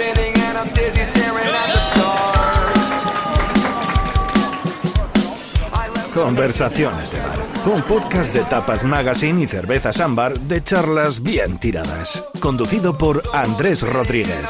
spinning and I'm dizzy staring at the stars. I left Conversaciones de bar. Un podcast de Tapas Magazine y Cervezas Ámbar de charlas bien tiradas. Conducido por Andrés Rodríguez.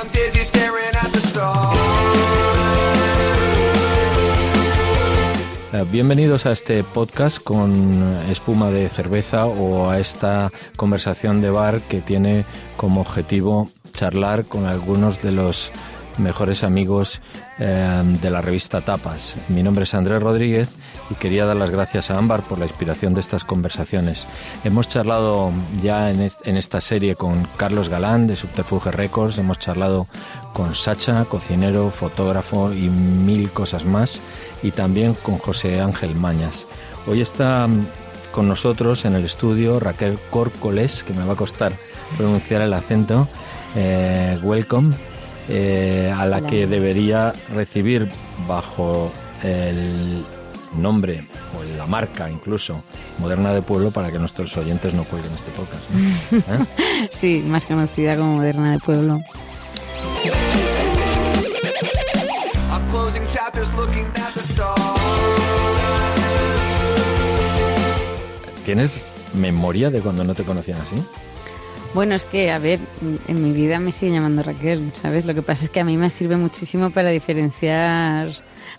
Eh, Bienvenidos a este podcast con espuma de cerveza o a esta conversación de bar que tiene como objetivo charlar con algunos de los mejores amigos eh, de la revista Tapas. Mi nombre es Andrés Rodríguez y quería dar las gracias a Ámbar por la inspiración de estas conversaciones. Hemos charlado ya en, est- en esta serie con Carlos Galán de Subterfuge Records, hemos charlado con Sacha, cocinero, fotógrafo y mil cosas más, y también con José Ángel Mañas. Hoy está mm, con nosotros en el estudio Raquel Córcoles, que me va a costar pronunciar el acento. Eh, welcome, eh, a la que debería recibir bajo el nombre o la marca incluso Moderna de Pueblo para que nuestros oyentes no cuelguen este podcast. ¿no? ¿Eh? Sí, más conocida como Moderna de Pueblo. ¿Tienes memoria de cuando no te conocían así? Bueno, es que, a ver, en mi vida me siguen llamando Raquel, ¿sabes? Lo que pasa es que a mí me sirve muchísimo para diferenciar.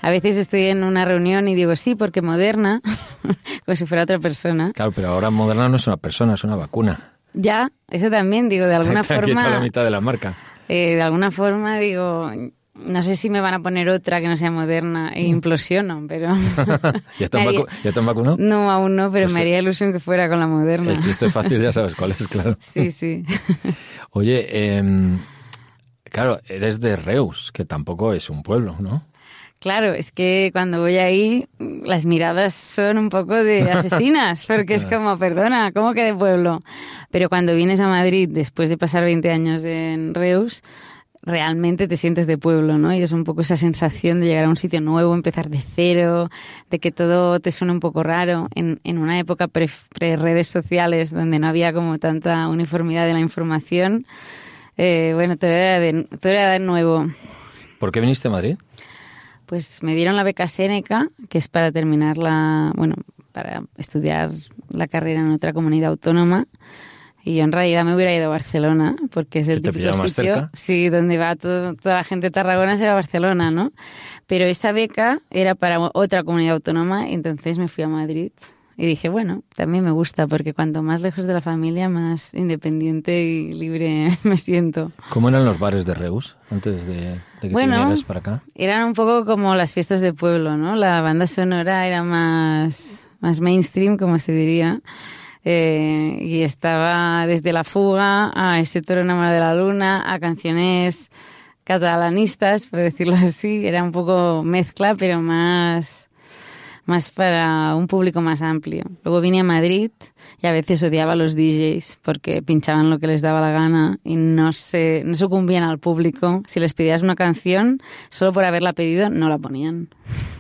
A veces estoy en una reunión y digo, sí, porque Moderna, como si fuera otra persona. Claro, pero ahora Moderna no es una persona, es una vacuna. Ya, eso también, digo, de alguna quitado la forma. mitad de la marca. eh, de alguna forma, digo, no sé si me van a poner otra que no sea moderna e implosiono, pero. ¿Ya Me haría- vacu- ya te han vacunado? No, aún no, pero Pues, me eh, haría ilusión que fuera con la moderna. El chiste fácil ya sabes cuál es, claro. Sí, sí. Oye, em, claro, eres de Reus, que tampoco es un pueblo, ¿no? Claro, es que cuando voy ahí las miradas son un poco de asesinas, porque es como, perdona, ¿cómo que de pueblo? Pero cuando vienes a Madrid después de pasar 20 años en Reus, realmente te sientes de pueblo, ¿no? Y es un poco esa sensación de llegar a un sitio nuevo, empezar de cero, de que todo te suena un poco raro. En, en una época pre, redes sociales donde no había como tanta uniformidad de la información, eh, bueno, todo era, de, todo era de nuevo. ¿Por qué viniste a Madrid? Pues me dieron la beca Seneca, que es para terminar la, bueno, para estudiar la carrera en otra comunidad autónoma. Y yo en realidad me hubiera ido a Barcelona, porque es el ¿Que te típico sitio, cerca? sí, donde va todo- toda la gente de Tarragona se va a Barcelona, ¿no? Pero esa beca era para otra comunidad autónoma, y entonces me fui a Madrid. Y dije, bueno, también me gusta, porque cuanto más lejos de la familia, más independiente y libre me siento. ¿Cómo eran los bares de Reus antes de, de que te Bueno. vinieras para acá? Eran un poco como las fiestas de pueblo, ¿no? La banda sonora era más, más mainstream, como se diría. Eh, y estaba desde La Fuga a Ese toro enamorado de la luna, a canciones catalanistas, por decirlo así. Era un poco mezcla, pero más, más para un público más amplio. Luego vine a Madrid y a veces odiaba a los DJs porque pinchaban lo que les daba la gana y no se no sucumbían al público. Si les pedías una canción, solo por haberla pedido, no la ponían.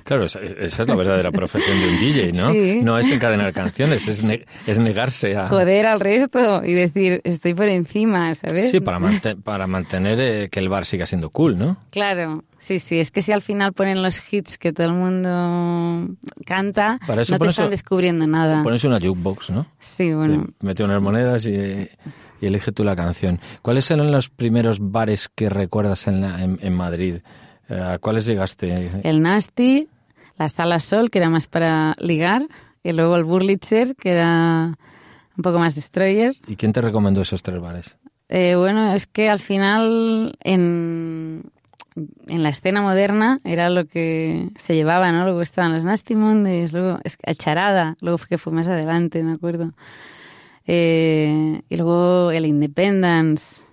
Claro, esa, esa es la verdadera profesión de un DJ, ¿no? Sí. No es encadenar canciones, es, ne- es negarse a... Joder al resto y decir, estoy por encima, ¿sabes? Sí, para, para mantener eh, que el bar siga siendo cool, ¿no? Claro, sí, sí. Es que si al final ponen los hits que todo el mundo canta, Para eso no te están descubriendo nada. Pones una jukebox, ¿no? Sí, bueno. Te Mete unas monedas y, y elige tú la canción. ¿Cuáles eran los primeros bares que recuerdas en, la- en, en Madrid? Eh, ¿A cuáles llegaste? El Nasty, la Sala Sol, que era más para ligar, y luego el Burlitzer, que era un poco más destroyer. ¿Y quién te recomendó esos tres bares? Eh, bueno, es que al final en, en la escena moderna era lo que se llevaba, ¿no? Luego estaban los Nasty Mondays, luego que- Charada, luego que fue más adelante, me acuerdo. Eh, y luego el Independence.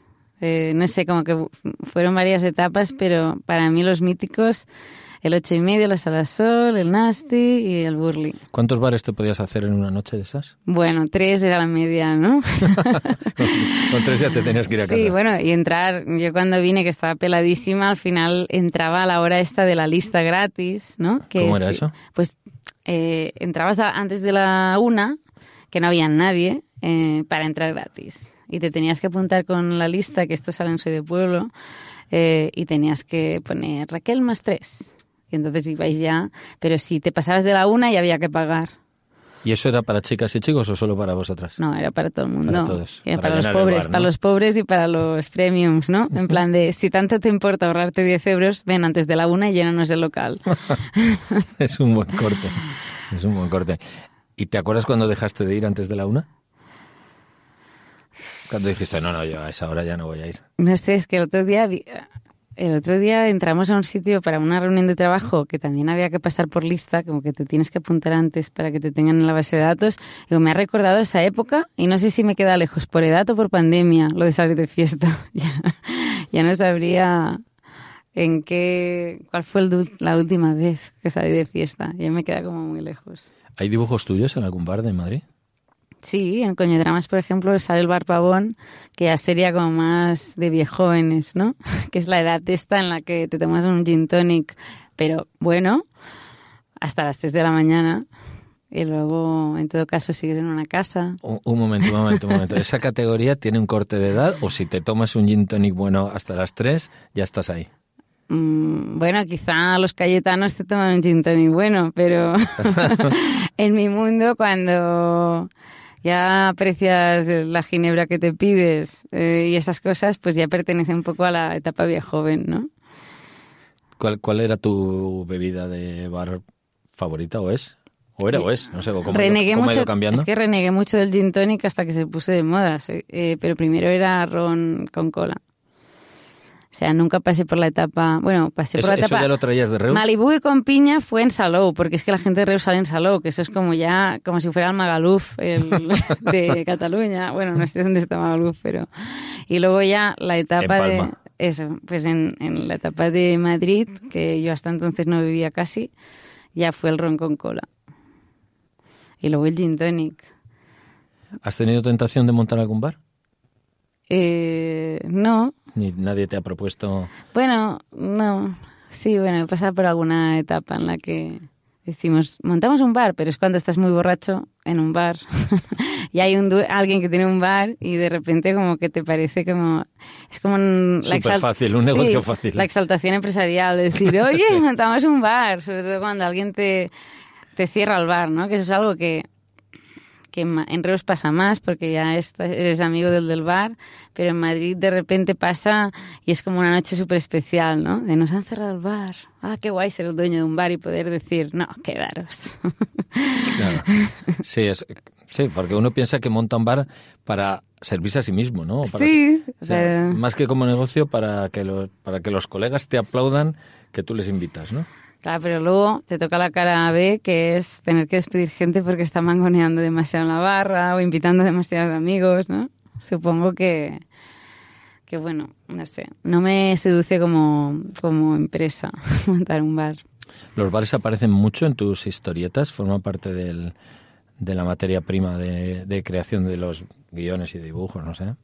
Eh, no sé, como que fu- fueron varias etapas, pero para mí los míticos, el ocho y medio, la Sala Sol, el Nasty y el Burley. ¿Cuántos bares te podías hacer en una noche de esas? Bueno, tres era la media, ¿no? Con tres ya te tenías que ir a casa. Sí, bueno, y entrar, yo cuando vine que estaba peladísima, al final entraba a la hora esta de la lista gratis, ¿no? Que ¿Cómo era es- eso? Pues eh, entrabas a- antes de la una, que no había nadie, eh, para entrar gratis. y te tenías que apuntar con la lista, que esto sale en Soy de Pueblo, eh, y tenías que poner Raquel más tres. Y entonces ibais ya, pero si te pasabas de la una ya había que pagar. ¿Y eso era para chicas y chicos o solo para vosotras? No, era para todo el mundo. Para todos, Era para para, los pobres, bar, ¿no? para los pobres y para los premiums, ¿no? En plan de, si tanto te importa ahorrarte 10 euros, ven antes de la una y llénanos el local. es un buen corte. Es un buen corte. ¿Y te acuerdas cuando dejaste de ir antes de la una? Cuando dijiste, no, no, yo a esa hora ya no voy a ir. No sé, es que el otro día, el otro día entramos a un sitio para una reunión de trabajo que también había que pasar por lista, como que te tienes que apuntar antes para que te tengan en la base de datos. Digo, me ha recordado esa época y no sé si me queda lejos por edad o por pandemia lo de salir de fiesta. ya, no sabría en qué, cuál fue el la última vez que salí de fiesta. Ya me queda como muy lejos. ¿Hay dibujos tuyos en algún bar de Madrid? Sí, en Coñodramas, por ejemplo, sale el bar Pavón, que ya sería como más de viejóvenes, ¿no? Que es la edad esta en la que te tomas un gin tonic, pero bueno, hasta las 3 de la mañana. Y luego, en todo caso, sigues en una casa. Un, un momento, un momento, un momento. ¿Esa categoría tiene un corte de edad o si te tomas un gin tonic bueno hasta las 3, ya estás ahí? Mm, bueno, quizá los cayetanos te toman un gin tonic bueno, pero en mi mundo, cuando ya aprecias la ginebra que te pides eh, y esas cosas, pues ya pertenece un poco a la etapa viejoven, ¿no? ¿Cuál, ¿Cuál era tu bebida de bar favorita o es? ¿O era o es? No sé, cómo, ha ido- renegué cómo ha ido cambiando. es que renegué mucho del gin tonic hasta que se puso de moda, eh, pero primero era ron con cola. O sea, nunca pasé por la etapa, bueno, pasé ¿Eso, por la eso etapa... ya lo traías de Reus? Malibu y con piña fue en Salou, porque es que la gente de Reus sale en Salou, que eso es como ya, como si fuera el Magaluf el, de Cataluña. Bueno, no sé dónde está Magaluf, pero... Y luego ya la etapa En de... Palma. Eso, pues en, en la etapa de Madrid, que yo hasta entonces no bebía casi, ya fue el ron con cola. Y luego el gin tonic. ¿Has tenido tentación de montar algún bar? Eh, no, Ni nadie te ha propuesto... Bueno, no. Sí, bueno, he pasado por alguna etapa en la que decimos, montamos un bar, pero es cuando estás muy borracho en un bar y hay un alguien que tiene un bar y de repente como que te parece como... Es como un- Súper fácil, un negocio Sí, fácil. La exaltación empresarial, de decir, oye, montamos un bar, sobre todo cuando alguien te, te cierra el bar, ¿no? Que eso es algo que que en Reus pasa más porque ya eres amigo del del bar, pero en Madrid de repente pasa y es como una noche súper especial, ¿no? De nos han cerrado el bar. Ah, qué guay ser el dueño de un bar y poder decir, no, quedaros. Claro. Sí, es, sí, porque uno piensa que monta un bar para servirse a sí mismo, ¿no? Para Sí, ser- o sea, o sea- más que como negocio para que, los, para que los colegas te aplaudan que tú les invitas, ¿no? Claro, pero luego te toca la cara B, que es tener que despedir gente porque está mangoneando demasiado en la barra o invitando demasiados amigos, ¿no? Supongo que, que bueno, no sé, no me seduce como, como empresa montar un bar. Los bares aparecen mucho en tus historietas, forman parte del, de la materia prima de, de creación de los guiones y dibujos, no sé.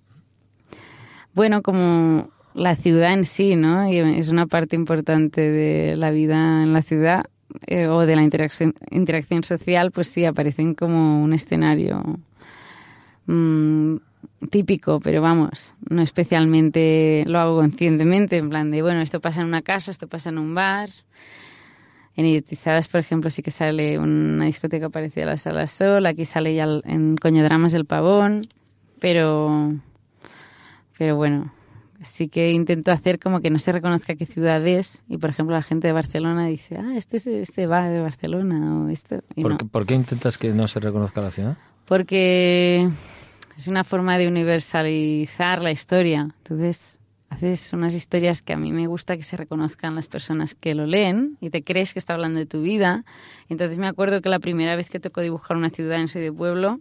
Bueno, como la ciudad en sí, ¿no? Y es una parte importante de la vida en la ciudad eh, o de la interacción, interacción social, pues sí, aparecen como un escenario mm, típico, pero vamos, no especialmente lo hago conscientemente, en plan de, bueno, esto pasa en una casa, esto pasa en un bar. En Idiotizadas, por ejemplo, sí que sale una discoteca parecida a la Sala Sol, aquí sale ya en Coñodramas el Pavón, pero pero bueno, sí que intento hacer como que no se reconozca qué ciudad es. Y por ejemplo, la gente de Barcelona dice, ah, este es este va de Barcelona o esto. ¿Por, no. por qué intentas que no se reconozca la ciudad? Porque es una forma de universalizar la historia. Entonces, haces unas historias que a mí me gusta que se reconozcan las personas que lo leen y te crees que está hablando de tu vida. Entonces me acuerdo que la primera vez que tocó dibujar una ciudad en Soy de Pueblo,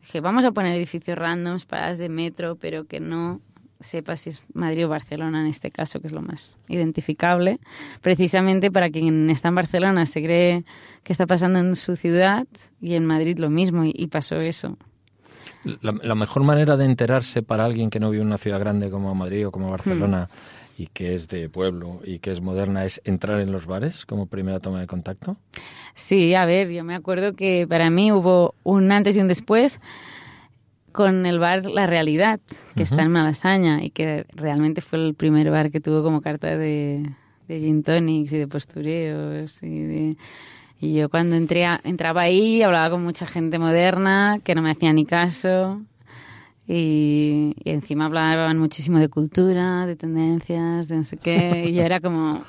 dije, vamos a poner edificios randoms, paradas de metro, pero que no sepa si es Madrid o Barcelona en este caso, que es lo más identificable, precisamente para quien está en Barcelona se cree que está pasando en su ciudad y en Madrid lo mismo, y, y pasó eso. La, la mejor manera de enterarse para alguien que no vive en una ciudad grande como Madrid o como Barcelona y que es de pueblo y que es moderna es entrar en los bares como primera toma de contacto. Sí, a ver, yo me acuerdo que para mí hubo un antes y un después. Con el bar La Realidad, que está en Malasaña y que realmente fue el primer bar que tuvo como carta de, de gin tonics y de postureos y de... Y yo cuando entré entraba ahí hablaba con mucha gente moderna que no me hacía ni caso y, y, encima hablaban muchísimo de cultura, de tendencias, de no sé qué y yo era como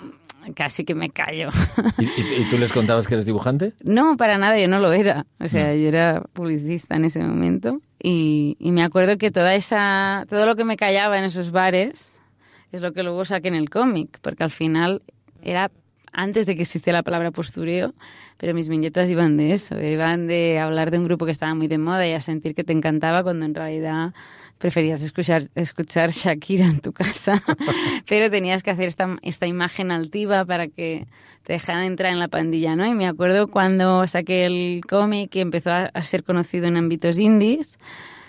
casi que me callo. ¿Y, y, tú les contabas que eres dibujante? No, para nada, yo no lo era. O sea, no. yo era publicista en ese momento y, y, me acuerdo que toda esa, todo lo que me callaba en esos bares es lo que luego saqué en el cómic, porque al final era antes de que existiera la palabra postureo, pero mis viñetas iban de eso, iban de hablar de un grupo que estaba muy de moda y a sentir que te encantaba cuando en realidad preferías escuchar, escuchar Shakira en tu casa, pero tenías que hacer esta, esta imagen altiva para que te dejaran entrar en la pandilla, ¿no? Y me acuerdo cuando saqué el cómic y empezó a, a ser conocido en ámbitos indies,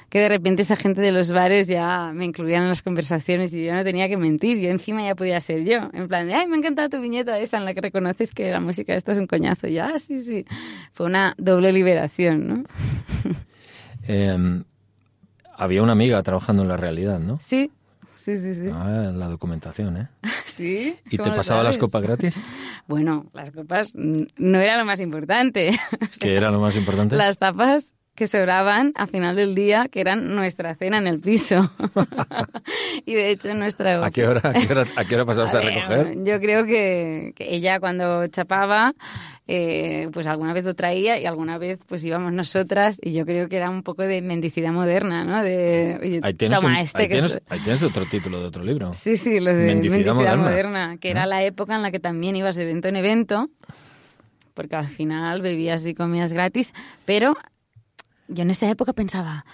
que de repente esa gente de los bares ya me incluían en las conversaciones y yo no tenía que mentir, yo encima ya podía ser yo, en plan de, ay, me ha encantado tu viñeta esa en la que reconoces que la música esta es un coñazo, ya, ah, sí, sí, fue una doble liberación, ¿no? eh, había una amiga trabajando en la realidad, ¿no? Sí, sí, sí, sí. Ah, la documentación, ¿eh? Sí. ¿Y te pasaba las copas gratis? Bueno, las copas no era lo más importante. ¿Qué era lo más importante? Las tapas que sobraban a final del día, que eran nuestra cena en el piso. y de hecho nuestra... ¿A qué hora, a qué hora, a qué hora pasabas a, a recoger? Yo creo que, que ella cuando chapaba, eh, pues alguna vez lo traía y alguna vez pues íbamos nosotras y yo creo que era un poco de mendicidad moderna, ¿no? De, oye, ahí tienes, toma un, este ahí, que tienes, es... ahí tienes otro título de otro libro. Sí, sí, lo de mendicidad, mendicidad moderna. moderna, que ¿no? era la época en la que también ibas de evento en evento porque al final bebías y comías gratis, pero yo en esa época pensaba,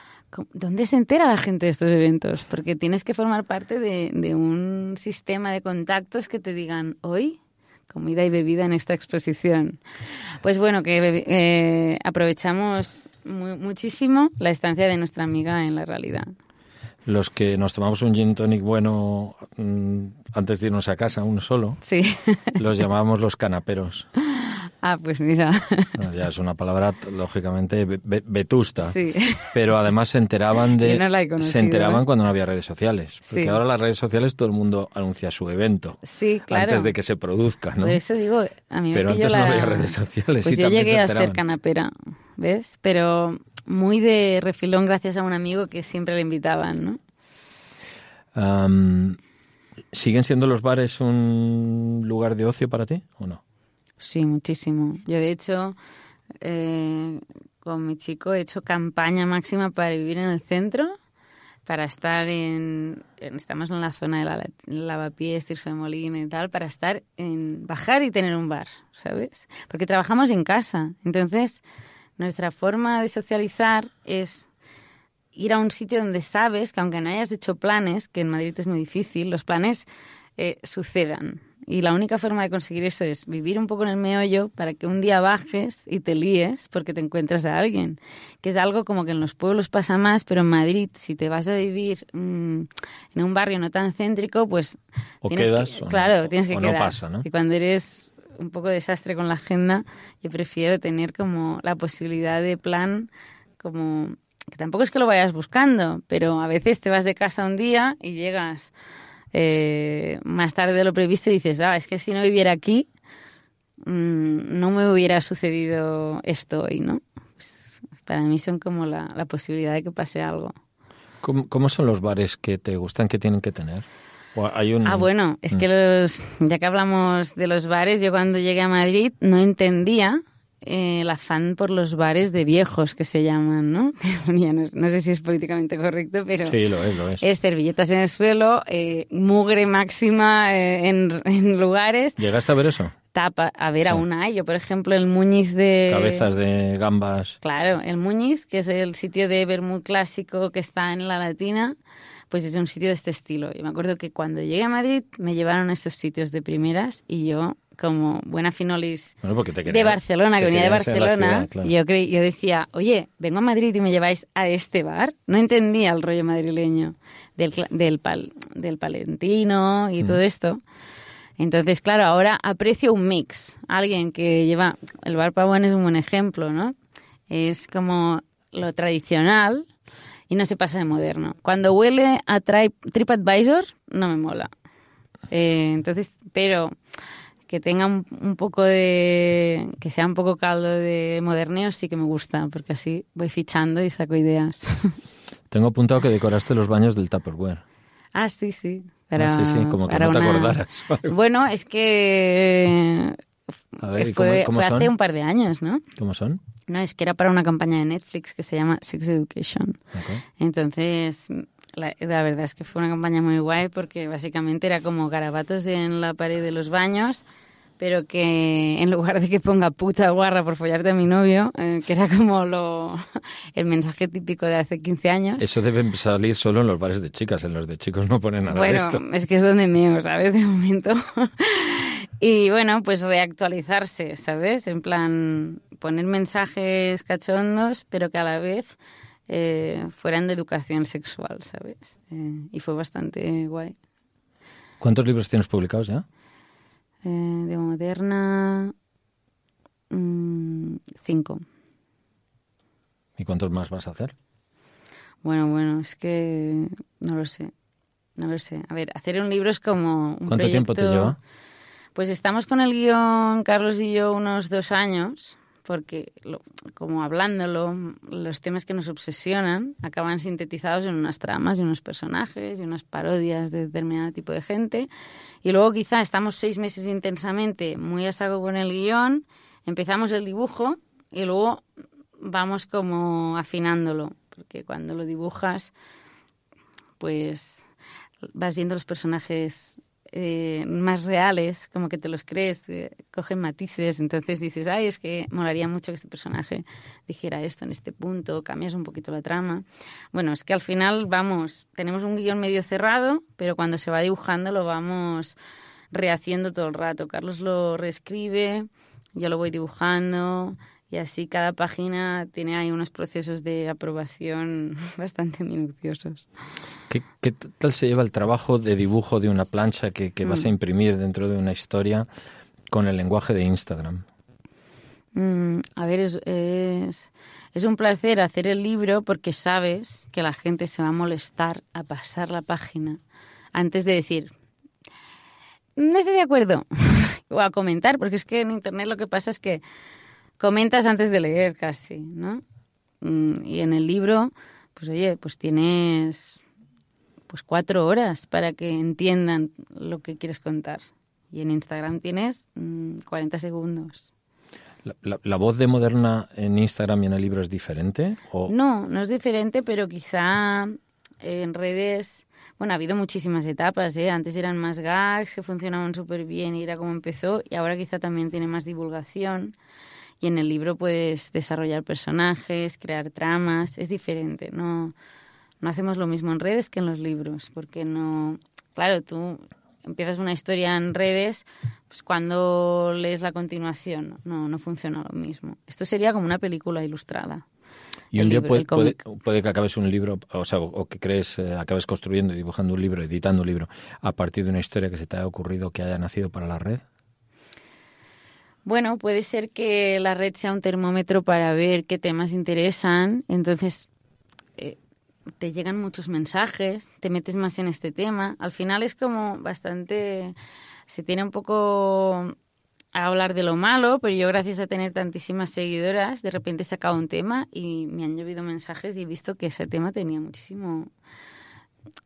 ¿dónde se entera la gente de estos eventos? Porque tienes que formar parte de, de un sistema de contactos que te digan, hoy comida y bebida en esta exposición. Pues bueno, que eh, aprovechamos muy, muchísimo la estancia de nuestra amiga en la realidad. Los que nos tomamos un gin tonic bueno mmm, antes de irnos a casa, uno solo, sí. los llamábamos los canaperos. Ah, pues mira. Ya es una palabra lógicamente vetusta. Sí. Pero además se enteraban de no conocido, se enteraban ¿eh? cuando no había redes sociales, porque Sí. ahora las redes sociales todo el mundo anuncia su evento Sí, claro. antes de que se produzca, ¿no? Por eso digo, a mí me Pero antes la... no había redes sociales Pues y yo llegué se a ser canapera, ¿ves? Pero muy de refilón gracias a un amigo que siempre le invitaban, ¿no? ¿Siguen siendo los bares un lugar de ocio para ti o no? Sí, muchísimo. Yo, de hecho, eh, con mi chico he hecho campaña máxima para vivir en el centro, para estar en... estamos en la zona de la, lavapiés, Tirso de Molina y tal, para estar en... bajar y tener un bar, ¿sabes? Porque trabajamos en casa. Entonces, nuestra forma de socializar es ir a un sitio donde sabes que aunque no hayas hecho planes, que en Madrid es muy difícil, los planes eh, sucedan. Y la única forma de conseguir eso es vivir un poco en el meollo para que un día bajes y te líes porque te encuentras a alguien. Que es algo como que en los pueblos pasa más, pero en Madrid, si te vas a vivir mmm, en un barrio no tan céntrico, pues... O tienes quedas que, o no- claro, tienes que o no quedar. pasa, ¿no? Y cuando eres un poco desastre con la agenda, yo prefiero tener como la posibilidad de plan como que tampoco es que lo vayas buscando, pero a veces te vas de casa un día y llegas eh, más tarde de lo previsto y dices, ah, es que si no viviera aquí, mmm, no me hubiera sucedido esto hoy, ¿no? Pues, para mí son como la, la, posibilidad de que pase algo. ¿Cómo, ¿Cómo, son los bares que te gustan que tienen que tener? ¿O hay un... Ah, bueno, es que los, ya que hablamos de los bares, yo cuando llegué a Madrid no entendía eh, el afán por los bares de viejos que se llaman, ¿no? ya no, no, sé si es políticamente correcto, pero sí, lo es, lo es. es servilletas en el suelo, eh, mugre máxima eh, en, en, lugares. ¿Llegaste a ver eso? Tapa, a ver, sí. aún hay. Yo, por ejemplo, el Muñiz de... Cabezas de gambas. Claro, el Muñiz, que es el sitio de Bermud clásico que está en la Latina, pues es un sitio de este estilo. Yo me acuerdo que cuando llegué a Madrid me llevaron a estos sitios de primeras y yo como buena finolis bueno, te quería, de Barcelona, que venía de Barcelona, ciudad, claro. yo, creí, yo decía, oye, vengo a Madrid y me lleváis a este bar. No entendía el rollo madrileño del, del, pal, del palentino y mm. todo esto. Entonces, claro, ahora aprecio un mix. Alguien que lleva... El bar Pavón es un buen ejemplo, ¿no? Es como lo tradicional y no se pasa de moderno. Cuando huele a Tri- TripAdvisor, no me mola. Eh, entonces, pero que tenga un, un poco de. que sea un poco caldo de moderneo, sí que me gusta, porque así voy fichando y saco ideas. Tengo apuntado que decoraste los baños del Tupperware. ah, sí, sí. Ah, sí, sí, como que no te una- acordaras. Bueno, es que. A ver, ¿y fue, cómo- cómo fue hace un par de años, ¿no? ¿Cómo son? No, es que era para una campaña de Netflix que se llama Sex Education. Ok. Entonces, la, la verdad es que fue una campaña muy guay porque básicamente era como garabatos en la pared de los baños, pero que en lugar de que ponga puta guarra por follarte a mi novio, eh, que era como lo, el mensaje típico de hace 15 años. Eso debe salir solo en los bares de chicas. En los de chicos no ponen nada de bueno, esto. es que es donde meo, ¿sabes? De momento. y bueno, pues reactualizarse, ¿sabes? En plan, poner mensajes cachondos, pero que a la vez eh, fueran de educación sexual, ¿sabes? Eh, y fue bastante guay. ¿Cuántos libros tienes publicados ya? Eh, de moderna, mm, cinco. ¿Y cuántos más vas a hacer? Bueno, bueno, es que no lo sé. No lo sé. A ver, hacer un libro es como un ¿Cuánto tiempo te lleva? Pues estamos con el guion, Carlos y yo, unos dos años, porque lo- como hablándolo, los temas que nos obsesionan acaban sintetizados en unas tramas y unos personajes y unas parodias de determinado tipo de gente. Y luego quizá estamos seis meses intensamente muy a saco con el guion, empezamos el dibujo y luego vamos como afinándolo, porque cuando lo dibujas, pues vas viendo los personajes eh, más reales, como que te los crees, te cogen matices, entonces dices, ay, es que molaría mucho que este personaje dijera esto en este punto, cambias un poquito la trama. Bueno, es que al final vamos, tenemos un guion medio cerrado, pero cuando se va dibujando lo vamos rehaciendo todo el rato. Carlos lo reescribe, yo lo voy dibujando y así cada página tiene ahí unos procesos de aprobación bastante minuciosos. ¿Qué, qué tal se lleva el trabajo de dibujo de una plancha que, que vas a imprimir dentro de una historia con el lenguaje de Instagram? Mm, a ver, es, es, es un placer hacer el libro porque sabes que la gente se va a molestar a pasar la página antes de decir, no estoy de acuerdo, o a comentar, porque es que en Internet lo que pasa es que comentas antes de leer casi, ¿no? Mm, Y en el libro, pues oye, pues tienes pues cuatro horas para que entiendan lo que quieres contar. Y en Instagram tienes mm, 40 segundos. ¿La, la- la voz de Moderna en Instagram y en el libro es diferente? ¿O No, no es diferente, pero quizá en redes, bueno, ha habido muchísimas etapas, ¿eh? Antes eran más gags que funcionaban súper bien y era como empezó, y ahora quizá también tiene más divulgación. Y en el libro puedes desarrollar personajes, crear tramas, es diferente, no, no hacemos lo mismo en redes que en los libros, porque no, claro, tú empiezas una historia en redes, pues cuando lees la continuación, no, no funciona lo mismo. Esto sería como una película ilustrada. y un día libro, puede, que acabes un libro, o sea, o, que crees, eh, acabes construyendo y dibujando un libro, editando un libro, a partir de una historia que se te haya ocurrido que haya nacido para la red? Bueno, puede ser que la red sea un termómetro para ver qué temas interesan. Entonces, eh, te llegan muchos mensajes, te metes más en este tema. Al final es como bastante... Se tiene un poco a hablar de lo malo, pero yo gracias a tener tantísimas seguidoras, de repente he sacado un tema y me han llovido mensajes y he visto que ese tema tenía muchísimo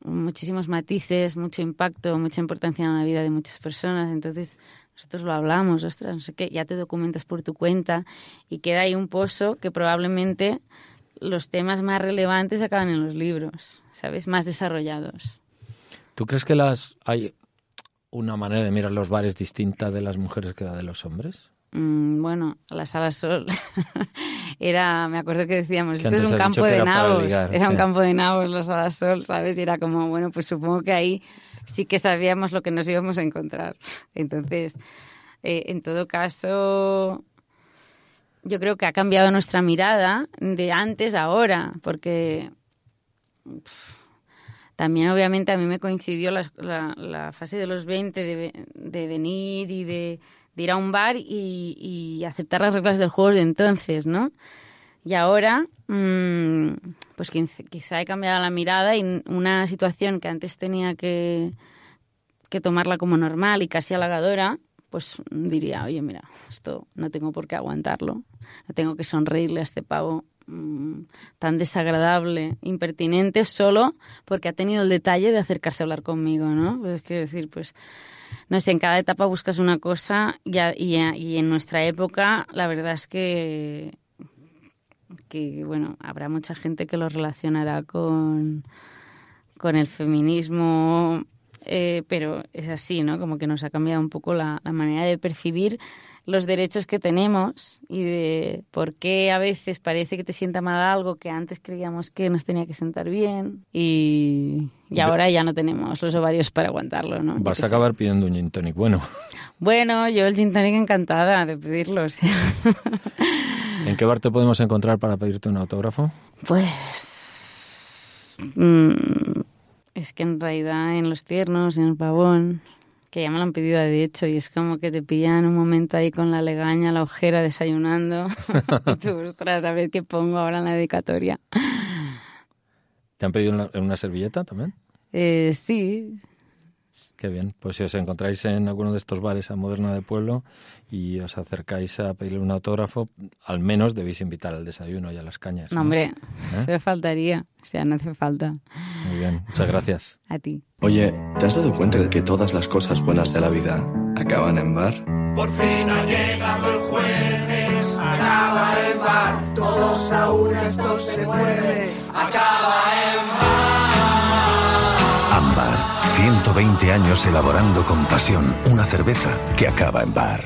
muchísimos matices, mucho impacto, mucha importancia en la vida de muchas personas. Entonces, nosotros lo hablamos, ostras, no sé qué, ya te documentas por tu cuenta y queda ahí un pozo que probablemente los temas más relevantes acaban en los libros, ¿sabes? Más desarrollados. ¿Tú crees que las hay una manera de mirar los bares distinta de las mujeres que la de los hombres? Mm, bueno, la sala sol era, me acuerdo que decíamos, esto es un campo de nabos, ligar, era un campo de nabos la sala sol, ¿sabes? Y era como, bueno, pues supongo que ahí sí que sabíamos lo que nos íbamos a encontrar. Entonces, eh, en todo caso, yo creo que ha cambiado nuestra mirada de antes a ahora, porque también obviamente a mí me coincidió la, la- la fase de los 20 de, ve- de venir y de, de ir a un bar y, y aceptar las reglas del juego de entonces, ¿no? Y ahora, mm, pues quizá he cambiado la mirada y una situación que antes tenía que, que tomarla como normal y casi halagadora, pues diría, oye, mira, esto no tengo por qué aguantarlo, no tengo que sonreírle a este pavo mm, tan desagradable, impertinente, solo porque ha tenido el detalle de acercarse a hablar conmigo, ¿no? Es que decir, pues, no sé, en cada etapa buscas una cosa y, y, en nuestra época la verdad es que, que, bueno, habrá mucha gente que lo relacionará con, con el feminismo eh, pero es así, ¿no? Como que nos ha cambiado un poco la, manera de percibir los derechos que tenemos y de por qué a veces parece que te sienta mal algo que antes creíamos que nos tenía que sentar bien y, ahora ya no tenemos los ovarios para aguantarlo, ¿no? Vas a acabar pidiendo un gin tonic, bueno. Bueno, yo el gin tonic encantada de pedirlo, ¿En qué bar te podemos encontrar para pedirte un autógrafo? Pues... Mm, es que en realidad en los tiernos, en el pavón, que ya me lo han pedido de hecho, y es como que te pillan un momento ahí con la legaña, la ojera, desayunando, y tú, ostras, a ver qué pongo ahora en la dedicatoria. ¿Te han pedido una, una servilleta también? Eh, sí, Qué bien. Pues si os encontráis en alguno de estos bares a Moderna de Pueblo y os acercáis a pedirle un autógrafo, al menos debéis invitar al desayuno y a las cañas. No, hombre, ¿Eh? se faltaría. O sea, no hace falta. Muy bien, muchas gracias. a ti. Oye, ¿te has dado cuenta de que todas las cosas buenas de la vida acaban en bar? Por fin ha llegado el jueves, acaba el bar, todos aún esto se mueve, acaba 120 años elaborando con pasión una cerveza que acaba en bar.